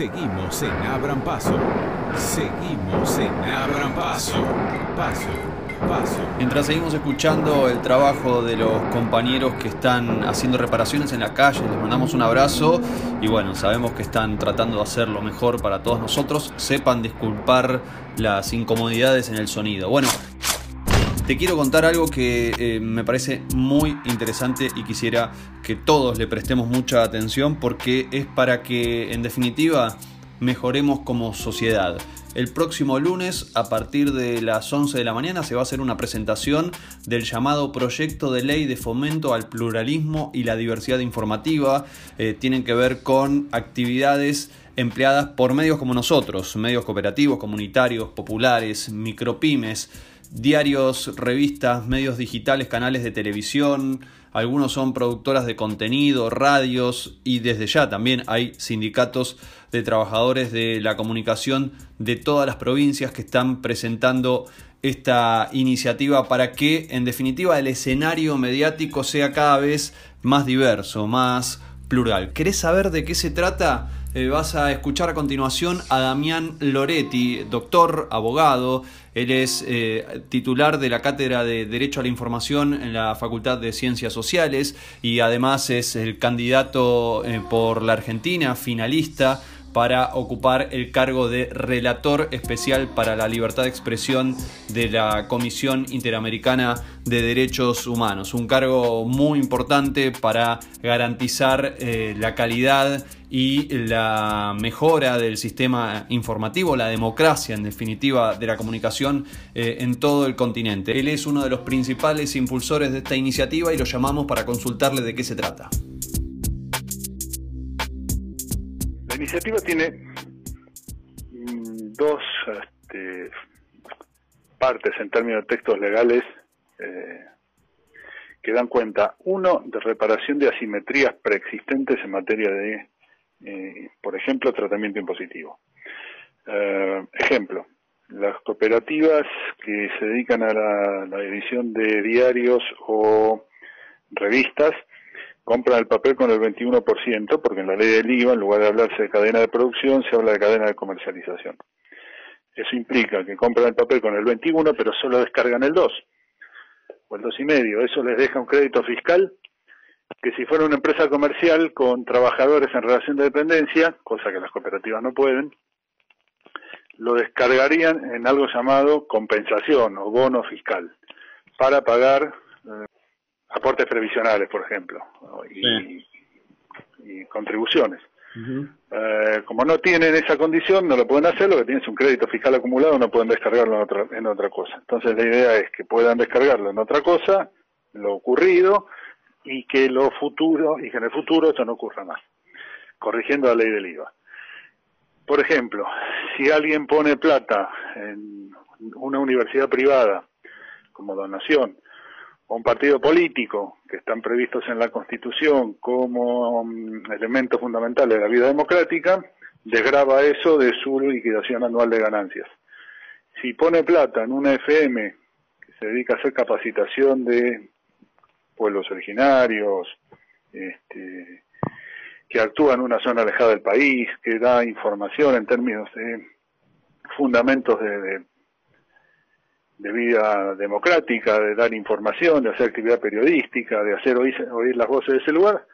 Seguimos en Abran Paso. Seguimos en Abran Paso. Paso. Paso. Mientras seguimos escuchando el trabajo de los compañeros que están haciendo reparaciones en la calle, les mandamos un abrazo y bueno, sabemos que están tratando de hacer lo mejor para todos nosotros. Sepan disculpar las incomodidades en el sonido. Bueno, te quiero contar algo que eh, me parece muy interesante y quisiera que todos le prestemos mucha atención porque es para que en definitiva mejoremos como sociedad. El próximo lunes, a partir de las 11 de la mañana, se va a hacer una presentación del llamado Proyecto de Ley de Fomento al Pluralismo y la Diversidad Informativa. Eh, tienen que ver con actividades empleadas por medios como nosotros, medios cooperativos, comunitarios, populares, micropymes, diarios, revistas, medios digitales, canales de televisión, algunos son productoras de contenido, radios y desde ya también hay sindicatos de trabajadores de la comunicación de todas las provincias que están presentando esta iniciativa para que en definitiva el escenario mediático sea cada vez más diverso, más plural. ¿Querés saber de qué se trata? Eh, vas a escuchar a continuación a Damián Loretti, doctor, abogado. Él es eh, titular de la Cátedra de Derecho a la Información en la Facultad de Ciencias Sociales y además es el candidato eh, por la Argentina, finalista para ocupar el cargo de relator especial para la libertad de expresión de la Comisión Interamericana de Derechos Humanos. Un cargo muy importante para garantizar eh, la calidad y la mejora del sistema informativo, la democracia en definitiva de la comunicación eh, en todo el continente. Él es uno de los principales impulsores de esta iniciativa y lo llamamos para consultarle de qué se trata. Iniciativa tiene mm, dos este, partes en términos de textos legales eh, que dan cuenta, uno, de reparación de asimetrías preexistentes en materia de, eh, por ejemplo, tratamiento impositivo. Eh, ejemplo, las cooperativas que se dedican a la edición de diarios o revistas compran el papel con el 21%, porque en la ley del IVA, en lugar de hablarse de cadena de producción, se habla de cadena de comercialización. Eso implica que compran el papel con el 21, pero solo descargan el 2, o el 2,5. Eso les deja un crédito fiscal que si fuera una empresa comercial con trabajadores en relación de dependencia, cosa que las cooperativas no pueden, lo descargarían en algo llamado compensación o bono fiscal para pagar eh, aportes previsionales, por ejemplo, y, contribuciones. Eh, como no tienen esa condición, no lo pueden hacer, lo que tienen es un crédito fiscal acumulado, no pueden descargarlo en otra, en otra cosa. Entonces la idea es que puedan descargarlo en otra cosa, lo ocurrido, y que lo futuro, y que en el futuro esto no ocurra más, corrigiendo la ley del IVA. Por ejemplo, si alguien pone plata en una universidad privada como donación, un partido político que están previstos en la Constitución como mm, elemento fundamental de la vida democrática, desgraba eso de su liquidación anual de ganancias. Si pone plata en una FM que se dedica a hacer capacitación de pueblos originarios, este, que actúa en una zona alejada del país, que da información en términos de fundamentos de vida democrática, de dar información, de hacer actividad periodística, de hacer oír, las voces de ese lugar,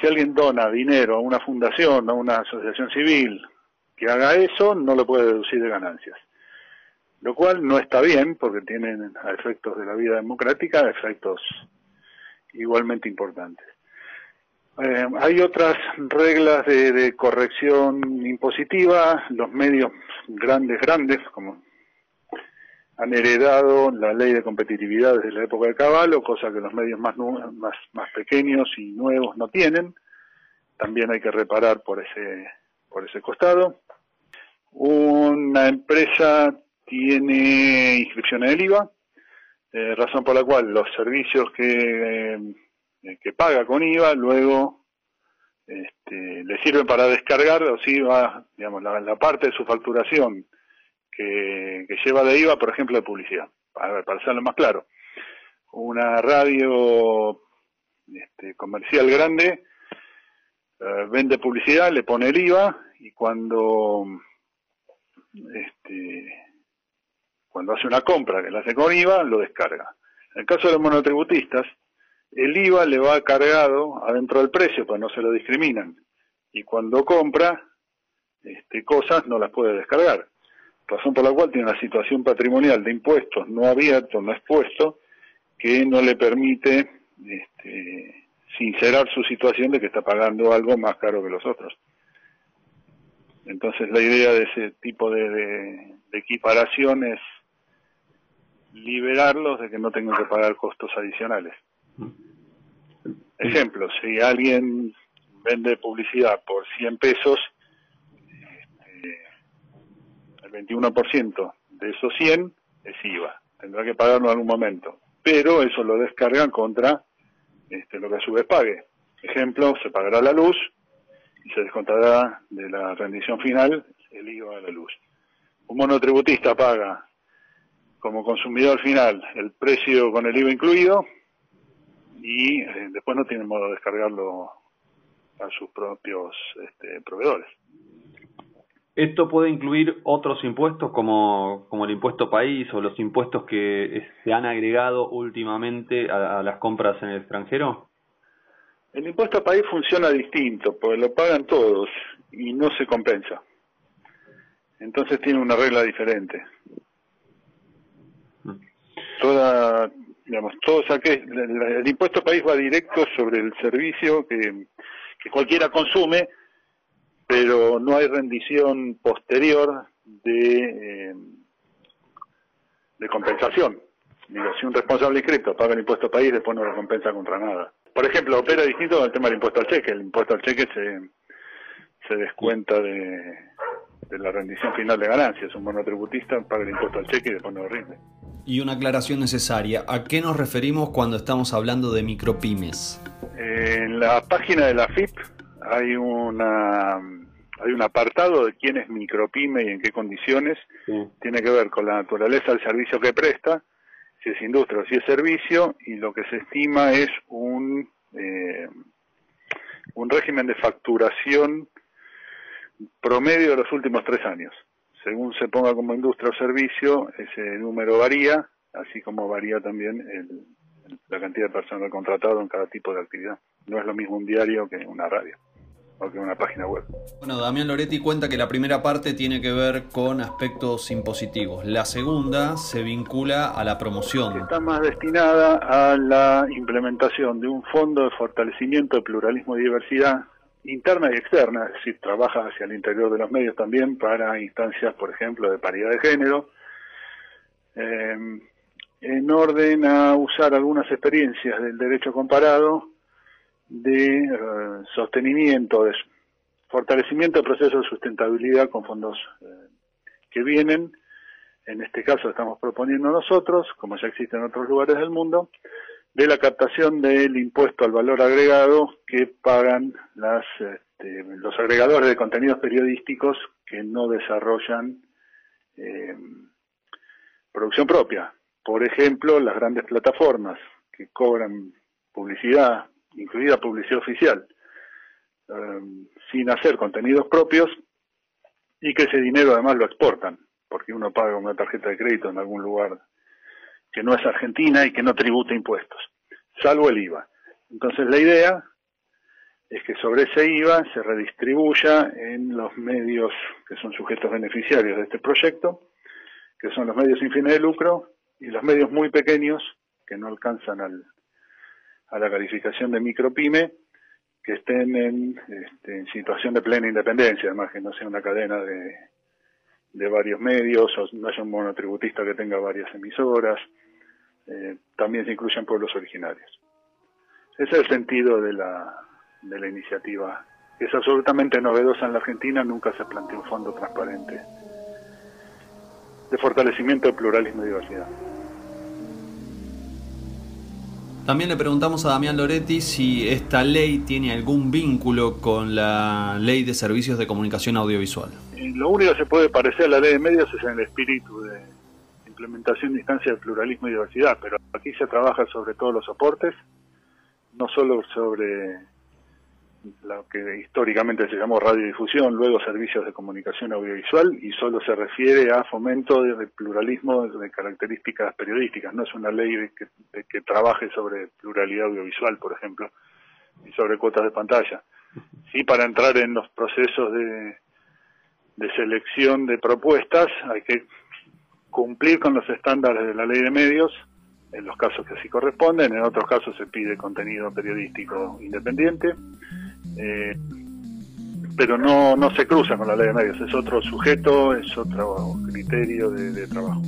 si alguien dona dinero a una fundación, a una asociación civil que haga eso, no lo puede deducir de ganancias. Lo cual no está bien porque tienen efectos de la vida democrática efectos igualmente importantes. Eh, hay otras reglas de, de corrección impositiva, los medios grandes, grandes, como han heredado la ley de competitividad desde la época de Caballo, cosa que los medios más, más, más pequeños y nuevos no tienen. También hay que reparar por ese, por ese costado. Una empresa tiene inscripción en el IVA, eh, razón por la cual los servicios que, eh, que paga con IVA luego este, le sirven para descargar, o si va, digamos, la parte de su facturación que, lleva de IVA, por ejemplo, de publicidad, para, para hacerlo más claro. Una radio este, comercial grande eh, vende publicidad, le pone el IVA y cuando este, cuando hace una compra que la hace con IVA, lo descarga. En el caso de los monotributistas, el IVA le va cargado adentro del precio, pues no se lo discriminan. Y cuando compra este, cosas, no las puede descargar. Razón por la cual tiene una situación patrimonial de impuestos no abierto, no expuesto, que no le permite este, sincerar su situación de que está pagando algo más caro que los otros. Entonces la idea de ese tipo de, de, de equiparación es liberarlos de que no tengan que pagar costos adicionales. Ejemplo, si alguien vende publicidad por 100 pesos, el 21% de esos 100 es IVA. Tendrá que pagarlo en algún momento. Pero eso lo descargan contra este, lo que a su vez pague. Ejemplo, se pagará la luz y se descontará de la rendición final el IVA de la luz. Un monotributista paga como consumidor final el precio con el IVA incluido y eh, después no tiene modo de descargarlo a sus propios este, proveedores. ¿Esto puede incluir otros impuestos como, como el impuesto país o los impuestos que se han agregado últimamente a, a las compras en el extranjero? El impuesto país funciona distinto, porque lo pagan todos y no se compensa. Entonces tiene una regla diferente. Mm. Toda, digamos, todos aquel, el, impuesto país va directo sobre el servicio que, que cualquiera consume, pero no hay rendición posterior de, eh, de compensación. Digo, si un responsable inscrito paga el impuesto país, después no lo compensa contra nada. Por ejemplo, opera distinto con el tema del impuesto al cheque. El impuesto al cheque se, se descuenta de, de la rendición final de ganancias. Un monotributista paga el impuesto al cheque y después no lo rinde. Y una aclaración necesaria. ¿A qué nos referimos cuando estamos hablando de micropymes? En la página de la FIP hay una hay un apartado de quién es micropyme y en qué condiciones. Tiene que ver con la naturaleza del servicio que presta si es industria o si es servicio, y lo que se estima es un, eh, un régimen de facturación promedio de los últimos tres años. Según se ponga como industria o servicio, ese número varía, así como varía también el, la cantidad de personal contratado en cada tipo de actividad. No es lo mismo un diario que una radio o que una página web. Bueno, Damián Loretti cuenta que la primera parte tiene que ver con aspectos impositivos. La segunda se vincula a la promoción. Está más destinada a la implementación de un fondo de fortalecimiento de pluralismo y diversidad interna y externa, es decir, trabaja hacia el interior de los medios también para instancias, por ejemplo, de paridad de género, eh, en orden a usar algunas experiencias del derecho comparado de eh, sostenimiento, de fortalecimiento del proceso de sustentabilidad con fondos eh, que vienen. En este caso estamos proponiendo nosotros, como ya existe en otros lugares del mundo, de la captación del impuesto al valor agregado que pagan las, este, los agregadores de contenidos periodísticos que no desarrollan eh, producción propia. Por ejemplo, las grandes plataformas que cobran publicidad incluida publicidad oficial, em, sin hacer contenidos propios y que ese dinero además lo exportan, porque uno paga una tarjeta de crédito en algún lugar que no es Argentina y que no tributa impuestos, salvo el IVA. Entonces la idea es que sobre ese IVA se redistribuya en los medios que son sujetos beneficiarios de este proyecto, que son los medios sin fines de lucro y los medios muy pequeños que no alcanzan al, a la calificación de micropyme que estén en, este, en situación de plena independencia, además que no sea una cadena de, de varios medios, o no haya un monotributista que tenga varias emisoras, eh, también se incluyen pueblos originarios. Ese es el sentido de la, de la iniciativa. Es absolutamente novedosa en la Argentina, nunca se planteó un fondo transparente de fortalecimiento del pluralismo y diversidad. También le preguntamos a Damián Loretti si esta ley tiene algún vínculo con la ley de servicios de comunicación audiovisual. Lo único que se puede parecer a la ley de medios es en el espíritu de implementación de instancias de pluralismo y diversidad, pero aquí se trabaja sobre todos los soportes, no solo sobre lo que históricamente se llamó radiodifusión, luego servicios de comunicación audiovisual y solo se refiere a fomento de, pluralismo de características periodísticas, no es una ley de que, trabaje sobre pluralidad audiovisual, por ejemplo, y sobre cuotas de pantalla. Sí, para entrar en los procesos de, de selección de propuestas hay que cumplir con los estándares de la ley de medios, en los casos que así corresponden, en otros casos se pide contenido periodístico independiente, eh, pero no, no se cruza con la ley de medios, es otro sujeto, es otro criterio de, trabajo.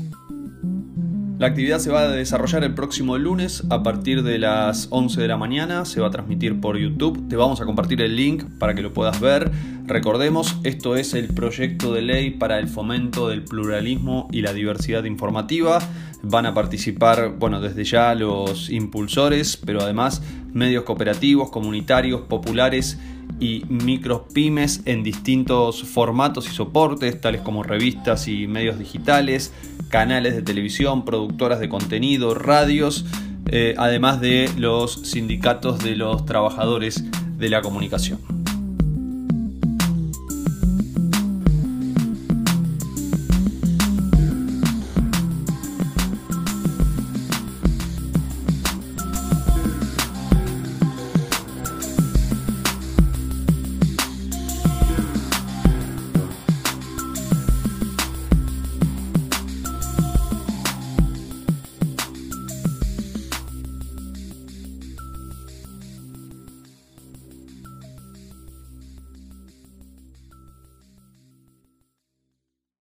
La actividad se va a desarrollar el próximo lunes a partir de las 11 de la mañana. Se va a transmitir por YouTube. Te vamos a compartir el link para que lo puedas ver. Recordemos, esto es el proyecto de ley para el fomento del pluralismo y la diversidad informativa. Van a participar, bueno, desde ya los impulsores, pero además medios cooperativos, comunitarios, populares y micropymes en distintos formatos y soportes, tales como revistas y medios digitales, canales de televisión, productoras de contenido, radios, eh, además de los sindicatos de los trabajadores de la comunicación.